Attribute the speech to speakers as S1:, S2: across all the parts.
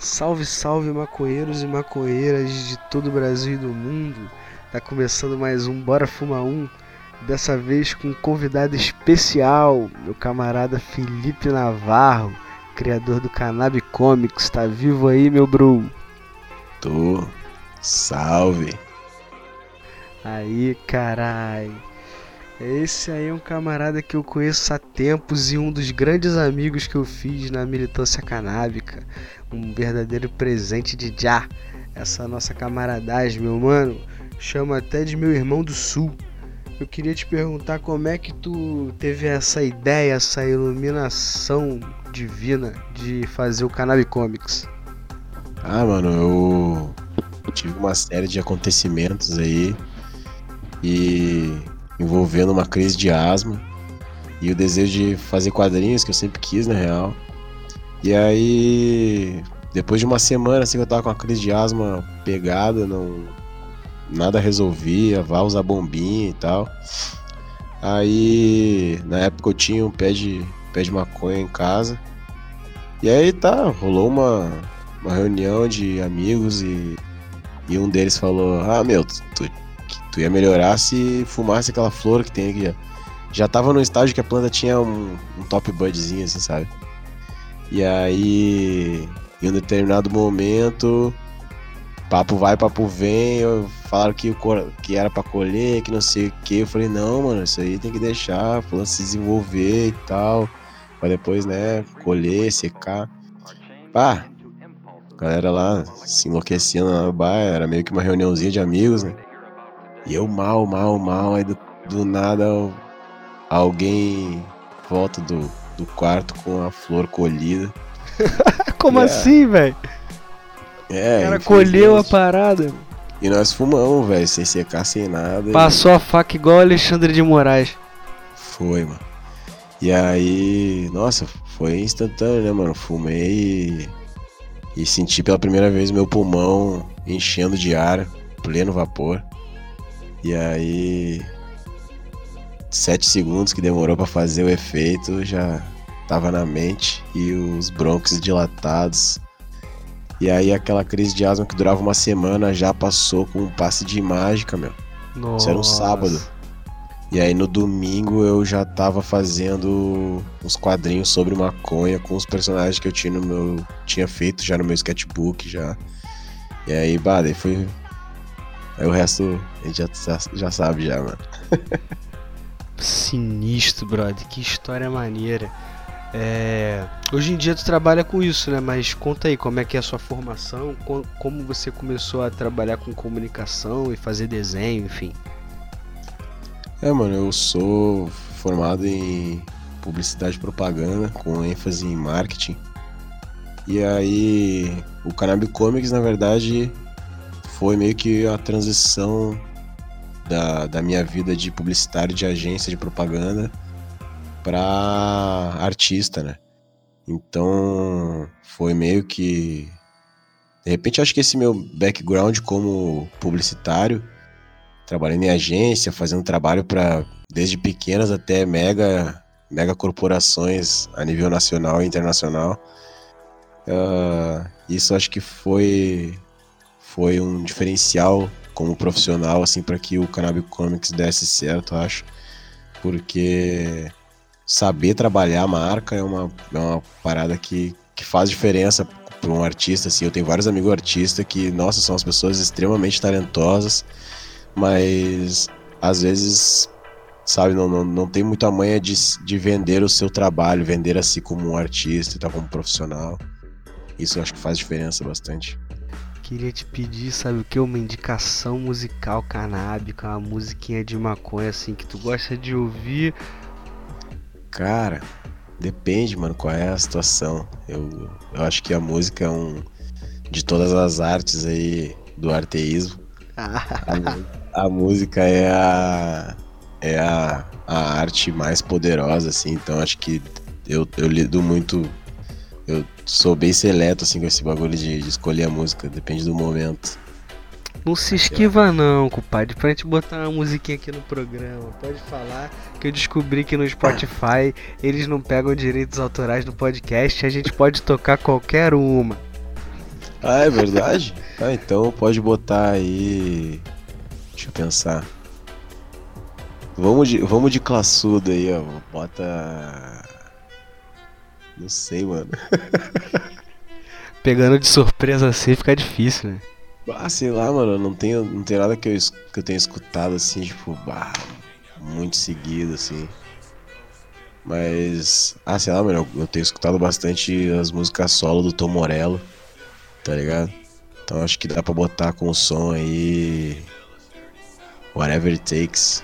S1: Salve, salve maconheiros e maconheiras de todo o Brasil e do mundo. Tá começando mais um Bora Fumar Um. Dessa vez com um convidado especial, meu camarada Felipe Navarro, criador do Cannabis Comics. Tá vivo aí, meu bro?
S2: Tô. Salve.
S1: Aí, carai. Esse aí é um camarada que eu conheço há tempos e um dos grandes amigos que eu fiz na militância canábica. Um verdadeiro presente de já. Essa nossa camaradagem, meu mano, chama até de meu irmão do sul. Eu queria te perguntar como é que tu teve essa ideia, essa iluminação divina de fazer o Cannabis Comics.
S2: Ah, mano, eu tive uma série de acontecimentos aí e envolvendo uma crise de asma e o desejo de fazer quadrinhos que eu sempre quis, na real. E aí, depois de uma semana assim que eu tava com a crise de asma pegada, não nada resolvia, vá usar bombinha e tal. Aí, na época eu tinha um pé de pé de maconha em casa. E aí tá, rolou uma uma reunião de amigos e e um deles falou: "Ah, meu, tu, Tu ia melhorar se fumasse aquela flor que tem aqui. Já tava no estágio que a planta tinha um, um top budzinho, assim, sabe? E aí, em um determinado momento, papo vai, papo vem, falaram que, que era para colher, que não sei o que. Eu falei, não, mano, isso aí tem que deixar planta se desenvolver e tal. Pra depois, né, colher, secar. Pá, galera lá se enlouquecendo na baia, era meio que uma reuniãozinha de amigos, né? E eu mal, mal, mal, aí do, do nada alguém volta do, do quarto com a flor colhida.
S1: Como assim, velho? É, o cara colheu a parada.
S2: E nós fumamos, velho, sem secar, sem nada.
S1: Passou e... a faca igual o Alexandre de Moraes.
S2: Foi, mano. E aí, nossa, foi instantâneo, né, mano? Fumei e, e senti pela primeira vez meu pulmão enchendo de ar, pleno vapor. E aí, sete segundos que demorou para fazer o efeito já tava na mente e os brônquios dilatados. E aí aquela crise de asma que durava uma semana já passou com um passe de mágica, meu. Nossa. Isso era um sábado. E aí no domingo eu já tava fazendo uns quadrinhos sobre maconha com os personagens que eu tinha no meu tinha feito já no meu sketchbook já. E aí, bah, daí foi Aí o resto a gente já, já sabe já, mano.
S1: Sinistro, brother. Que história maneira. É... Hoje em dia tu trabalha com isso, né? Mas conta aí como é que é a sua formação, como você começou a trabalhar com comunicação e fazer desenho, enfim.
S2: É, mano, eu sou formado em publicidade e propaganda, com ênfase em marketing. E aí, o Cannabis Comics, na verdade, foi meio que a transição da, da minha vida de publicitário de agência de propaganda para artista, né? Então foi meio que de repente acho que esse meu background como publicitário, trabalhando em agência, fazendo trabalho para desde pequenas até mega mega corporações a nível nacional e internacional. Uh, isso acho que foi foi um diferencial como profissional, assim, para que o Cannabis Comics desse certo, acho. Porque saber trabalhar a marca é uma, é uma parada que, que faz diferença para um artista, assim. Eu tenho vários amigos artistas que, nossa, são as pessoas extremamente talentosas, mas às vezes, sabe, não, não, não tem muita manha de, de vender o seu trabalho, vender a si como um artista e tal, como profissional. Isso eu acho que faz diferença bastante.
S1: Queria te pedir, sabe o que? Uma indicação musical canábica, uma musiquinha de maconha assim que tu gosta de ouvir.
S2: Cara, depende, mano, qual é a situação. Eu, eu acho que a música é um. De todas as artes aí do arteísmo. a, a música é a. É a, a arte mais poderosa, assim. Então acho que eu, eu lido muito eu sou bem seleto, assim, com esse bagulho de, de escolher a música, depende do momento.
S1: Não se esquiva não, compadre, pra gente botar uma musiquinha aqui no programa. Pode falar que eu descobri que no Spotify eles não pegam direitos autorais no podcast, a gente pode tocar qualquer uma.
S3: Ah, é verdade? ah, então pode botar aí. Deixa eu pensar. Vamos de, vamos de classudo aí, ó. Bota. Não sei, mano.
S1: Pegando de surpresa assim fica difícil, né?
S3: Ah, sei lá, mano, não tem, não tem nada que eu, que eu tenha escutado assim, tipo, bah, muito seguido, assim. Mas, ah, sei lá, mano, eu, tenho escutado bastante as músicas solo do Tom Morello, tá ligado? Então acho que dá pra botar com o som aí. Whatever it takes.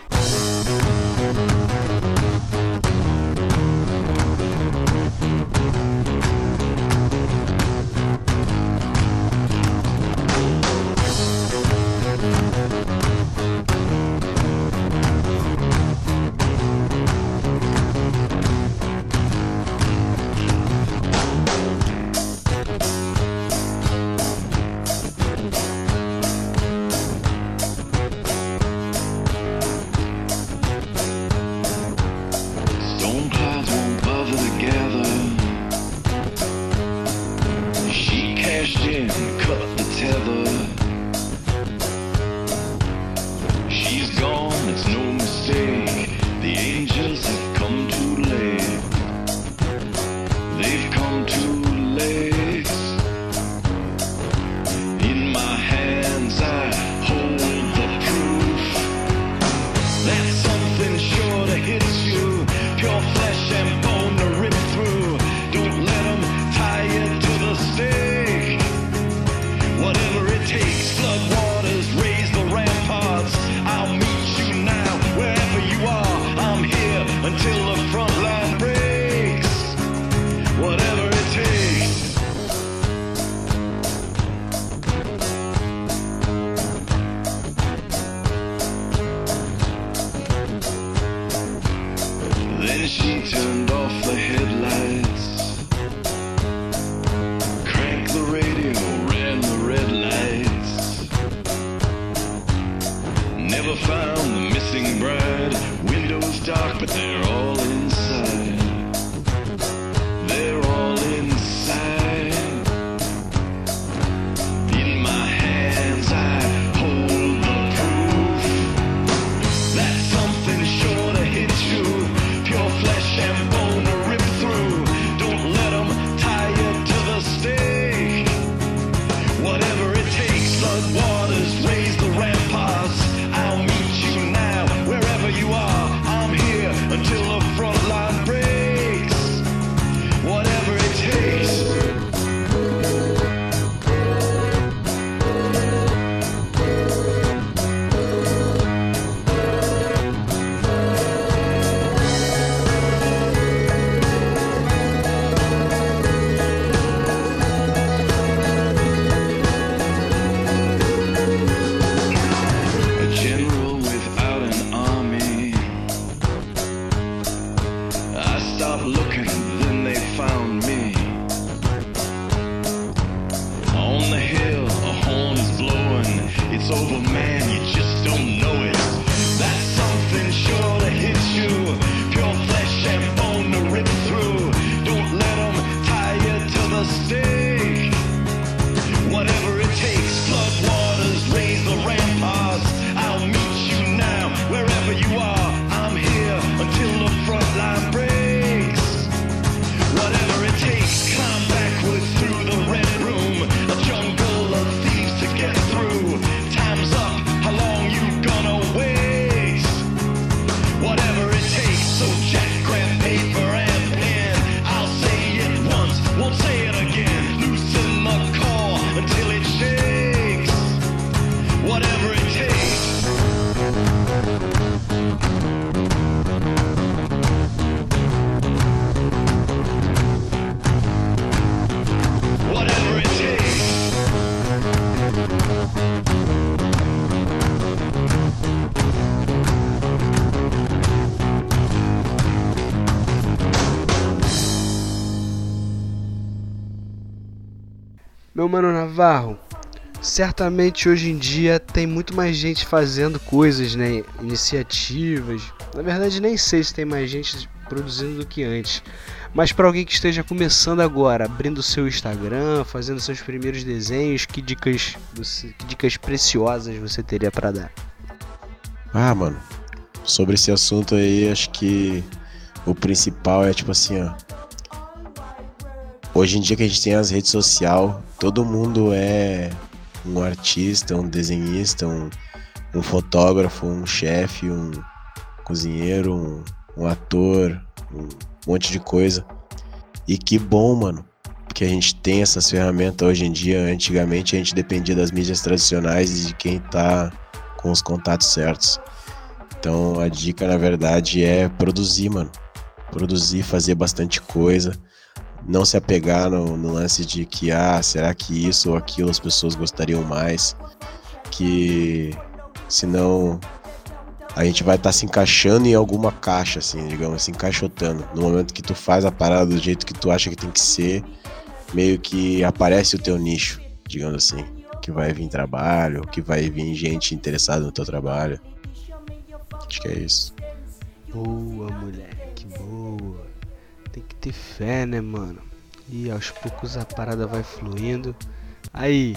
S1: Meu mano Navarro, certamente hoje em dia tem muito mais gente fazendo coisas, né? Iniciativas. Na verdade, nem sei se tem mais gente produzindo do que antes. Mas para alguém que esteja começando agora, abrindo seu Instagram, fazendo seus primeiros desenhos, que dicas, você, que dicas preciosas você teria para dar?
S2: Ah, mano, sobre esse assunto aí, acho que o principal é tipo assim, ó, Hoje em dia que a gente tem as redes sociais, todo mundo é um artista, um desenhista, um, um fotógrafo, um chefe, um cozinheiro, um, um ator, um monte de coisa. E que bom, mano, que a gente tem essas ferramentas hoje em dia. Antigamente a gente dependia das mídias tradicionais e de quem tá com os contatos certos. Então a dica, na verdade, é produzir, mano. Produzir, fazer bastante coisa. Não se apegar no, no lance de que, ah, será que isso ou aquilo as pessoas gostariam mais? Que senão a gente vai estar tá se encaixando em alguma caixa, assim, digamos, se encaixotando. No momento que tu faz a parada do jeito que tu acha que tem que ser, meio que aparece o teu nicho, digamos assim. Que vai vir trabalho, que vai vir gente interessada no teu trabalho. Acho que é isso.
S1: Boa, moleque, boa. Tem que ter fé, né, mano? E aos poucos a parada vai fluindo. Aí,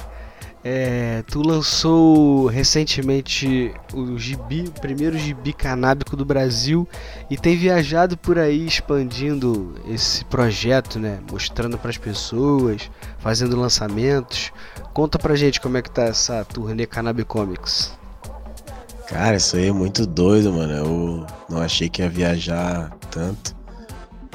S1: é, tu lançou recentemente o gibi, o primeiro gibi canábico do Brasil e tem viajado por aí expandindo esse projeto, né? Mostrando para as pessoas, fazendo lançamentos. Conta pra gente como é que tá essa turnê Cannabicomics.
S2: Cara, isso aí é muito doido, mano. Eu não achei que ia viajar tanto.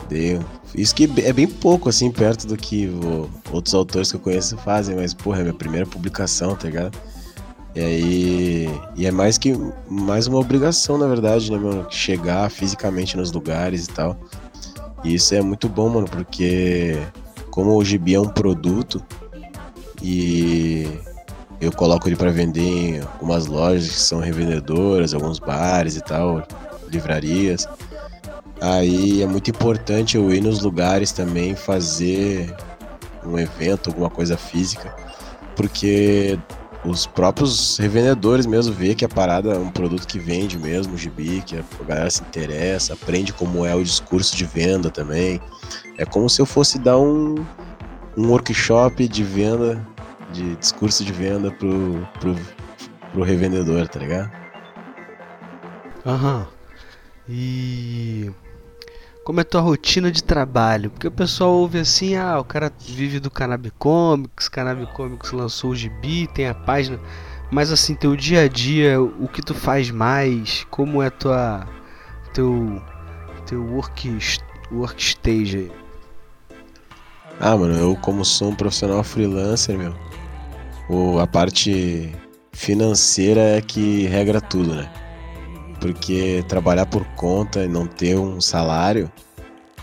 S2: Deu. Isso que é bem pouco, assim, perto do que o, outros autores que eu conheço fazem, mas, porra, é minha primeira publicação, tá ligado? E aí. E é mais que. Mais uma obrigação, na verdade, né, mano? Chegar fisicamente nos lugares e tal. E isso é muito bom, mano, porque. Como o gibi é um produto e eu coloco ele para vender em algumas lojas que são revendedoras, alguns bares e tal, livrarias. Aí é muito importante eu ir nos lugares também fazer um evento, alguma coisa física, porque os próprios revendedores mesmo vê que a parada é um produto que vende mesmo, gibi, que a galera se interessa, aprende como é o discurso de venda também. É como se eu fosse dar um, um workshop de venda, de discurso de venda pro, pro, pro revendedor, tá ligado?
S1: Aham. E como é tua rotina de trabalho? Porque o pessoal ouve assim, ah, o cara vive do Canabicomics, Canabicomics lançou o gibi, tem a página. Mas assim, teu dia a dia, o que tu faz mais? Como é tua teu teu work workstage aí?
S2: Ah, mano, eu como sou um profissional freelancer, meu, a parte financeira é que regra tudo, né? Porque trabalhar por conta e não ter um salário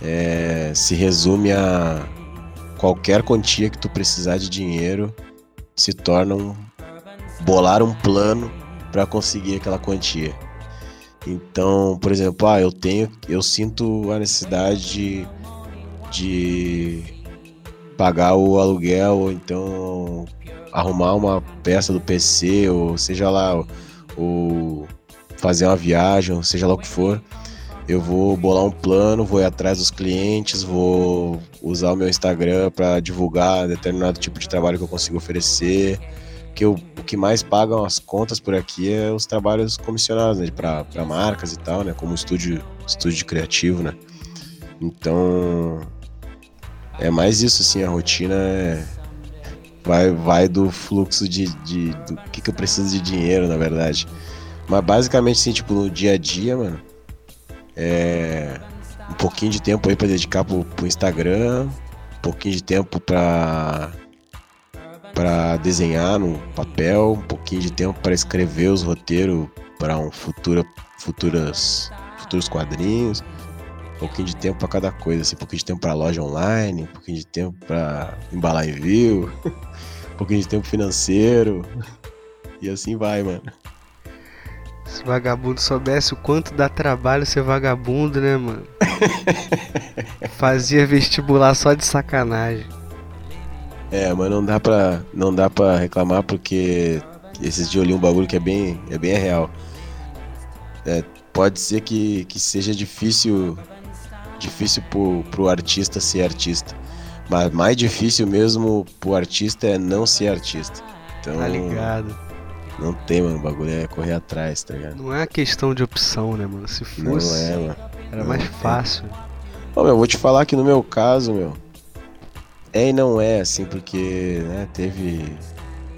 S2: é, se resume a qualquer quantia que tu precisar de dinheiro se torna um bolar um plano para conseguir aquela quantia. Então, por exemplo, ah, eu tenho, eu sinto a necessidade de, de pagar o aluguel ou então arrumar uma peça do PC ou seja lá o, o fazer uma viagem, seja lá o que for, eu vou bolar um plano, vou ir atrás dos clientes, vou usar o meu Instagram para divulgar determinado tipo de trabalho que eu consigo oferecer. Que eu, o que mais pagam as contas por aqui é os trabalhos comissionados, né, para marcas e tal, né, como estúdio, estúdio criativo, né. Então é mais isso, assim, a rotina é, vai, vai do fluxo de, de do que, que eu preciso de dinheiro, na verdade. Mas basicamente, assim, tipo, no dia a dia, mano, é um pouquinho de tempo aí pra dedicar pro, pro Instagram, um pouquinho de tempo pra, pra desenhar no papel, um pouquinho de tempo para escrever os roteiros para um futuro, futuras, futuros quadrinhos, um pouquinho de tempo para cada coisa, assim, um pouquinho de tempo pra loja online, um pouquinho de tempo pra embalar envio, um pouquinho de tempo financeiro, e assim vai, mano.
S1: Se vagabundo soubesse o quanto dá trabalho ser vagabundo, né, mano? Fazia vestibular só de sacanagem.
S2: É, mas não dá pra, não dá pra reclamar porque esses dias eu li um bagulho que é bem, é bem real. É, pode ser que, que seja difícil difícil pro, pro artista ser artista. Mas mais difícil mesmo pro artista é não ser artista. Então,
S1: Tá ligado?
S2: Não tem, mano. O bagulho é correr atrás, tá ligado?
S1: Não é questão de opção, né, mano? Se
S2: Não
S1: fosse,
S2: é, mano.
S1: era
S2: não
S1: mais
S2: tem.
S1: fácil.
S2: Ô, meu, vou te falar que no meu caso, meu, é e não é, assim, porque, né, teve.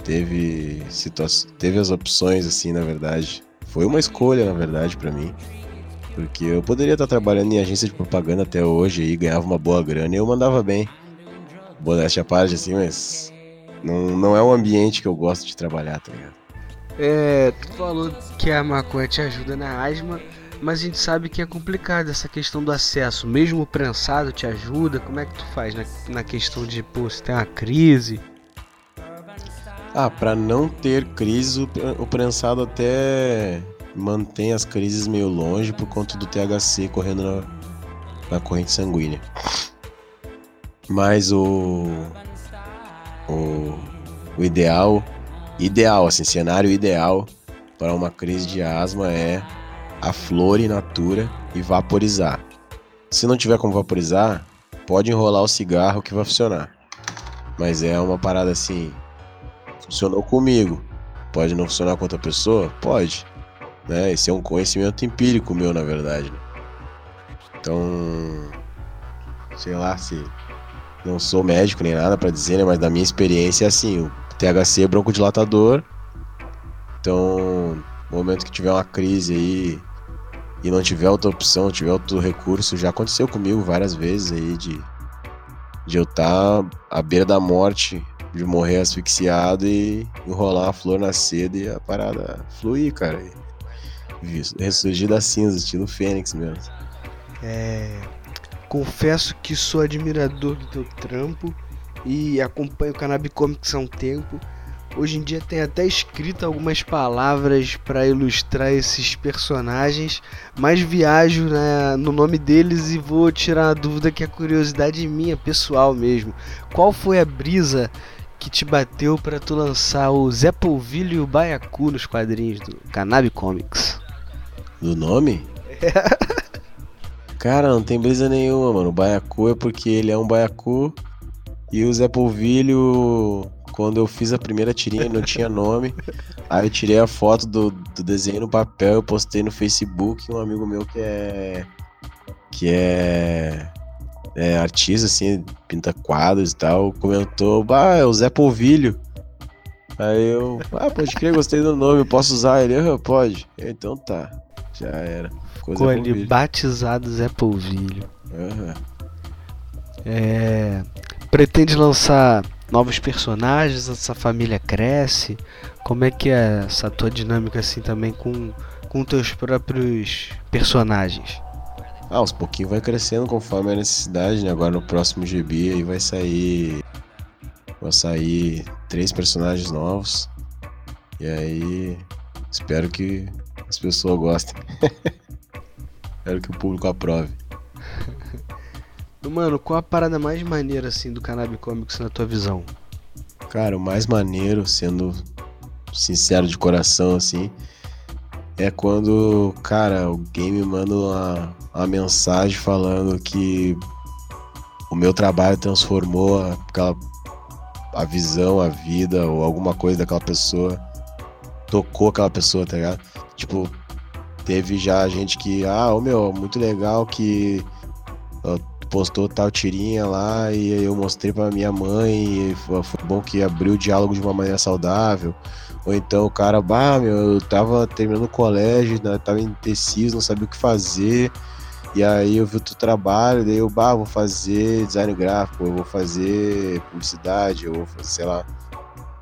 S2: Teve situações. Teve as opções, assim, na verdade. Foi uma escolha, na verdade, pra mim. Porque eu poderia estar trabalhando em agência de propaganda até hoje e ganhava uma boa grana e eu mandava bem. Modéstia à parte, assim, mas. Não, não é um ambiente que eu gosto de trabalhar, tá ligado?
S1: É, tu falou que a maconha te ajuda na asma, mas a gente sabe que é complicado essa questão do acesso. Mesmo o prensado te ajuda, como é que tu faz na, na questão de, pô, se tem uma crise?
S2: Ah, pra não ter crise, o prensado até mantém as crises meio longe por conta do THC correndo na, na corrente sanguínea. Mas o, o, o ideal, ideal, assim, cenário ideal para uma crise de asma é a flor in natura e vaporizar. Se não tiver como vaporizar, pode enrolar o cigarro que vai funcionar. Mas é uma parada assim, funcionou comigo. Pode não funcionar com outra pessoa? Pode. Né? Esse é um conhecimento empírico meu, na verdade. né? Então, sei lá se não sou médico nem nada pra dizer, né? Mas da minha experiência é assim, THC é broncodilatador. Então, no momento que tiver uma crise aí e não tiver outra opção, tiver outro recurso, já aconteceu comigo várias vezes aí de de eu estar à beira da morte, de morrer asfixiado e enrolar a flor na seda e a parada fluir, cara. E ressurgir das cinzas, estilo Fênix mesmo.
S1: É, confesso que sou admirador do teu trampo e acompanho o Cannabis Comics há um tempo. Hoje em dia tem até escrito algumas palavras para ilustrar esses personagens, mas viajo né, no nome deles e vou tirar uma dúvida que é curiosidade minha, pessoal mesmo. Qual foi a brisa que te bateu para tu lançar o Zé Polvilho e o Baiacu nos quadrinhos do Cannabis Comics?
S2: Do nome? Cara, não tem brisa nenhuma, mano. O Baiacu é porque ele é um Baiacu e o Zé Polvilho, quando eu fiz a primeira tirinha, ele não tinha nome. Aí eu tirei a foto do, do desenho no papel, eu postei no Facebook. Um amigo meu que é. que é. é artista, assim, pinta quadros e tal, comentou: Bah, é o Zé Polvilho. Aí eu, ah, pode crer, gostei do nome, posso usar ele? "Ah, pode. Eu, Então tá, já era. Ficou Polvilho.
S1: batizado Zé Polvilho.
S2: Aham.
S1: É, pretende lançar novos personagens, essa família cresce. Como é que é essa tua dinâmica assim também com com teus próprios personagens?
S2: Ah, aos pouquinhos vai crescendo conforme a necessidade, né? Agora no próximo GB aí vai sair. Vai sair três personagens novos. E aí. Espero que as pessoas gostem. espero que o público aprove.
S1: Mano, qual a parada mais maneira assim do Cannabis Comics na tua visão?
S2: Cara, o mais maneiro, sendo sincero de coração, assim, é quando, cara, alguém me manda uma, uma mensagem falando que o meu trabalho transformou aquela, a visão, a vida ou alguma coisa daquela pessoa, tocou aquela pessoa, tá ligado? Tipo, teve já gente que, ah, ô meu, muito legal que postou tal tirinha lá e eu mostrei pra minha mãe e foi, foi bom que abriu o diálogo de uma maneira saudável. Ou então o cara, bah, meu, eu tava terminando o colégio, né, tava indeciso, não sabia o que fazer. E aí eu vi o teu trabalho, daí eu, bah, vou fazer design gráfico, eu vou fazer publicidade, eu vou fazer, sei lá.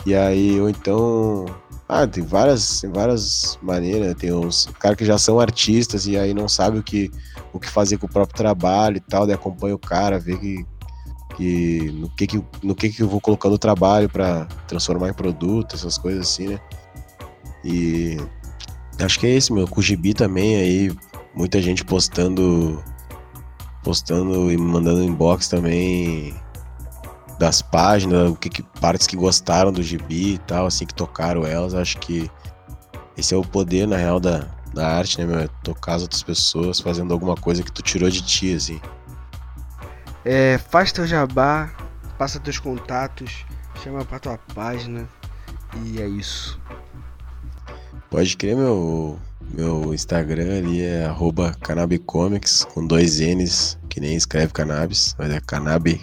S2: E aí, ou então. Ah, tem várias, várias maneiras, né, tem uns caras que já são artistas e aí não sabe o que, o que fazer com o próprio trabalho e tal, daí acompanha o cara, vê que, que no que que, no que que eu vou colocando o trabalho para transformar em produto, essas coisas assim, né? E acho que é esse, meu, Gibi também aí, muita gente postando postando e mandando inbox também das páginas, o que, que partes que gostaram do Gibi e tal, assim que tocaram elas, acho que esse é o poder na real da, da arte, né, meu? É tocar as outras pessoas fazendo alguma coisa que tu tirou de ti, assim.
S1: É, faz teu jabá, passa teus contatos, chama pra tua página e é isso.
S2: Pode crer, meu, meu Instagram ali é arroba canabicomics com dois N's, que nem escreve cannabis, mas é cannab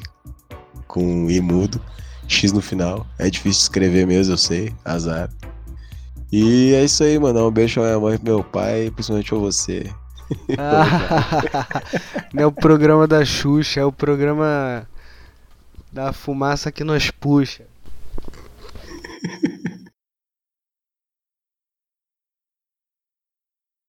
S2: com I mudo, X no final. É difícil escrever mesmo, eu sei, azar. E é isso aí, mano. Um beijo pra minha mãe pro meu pai, principalmente pra você.
S1: Não é o programa da Xuxa, é o programa da fumaça que nós puxa.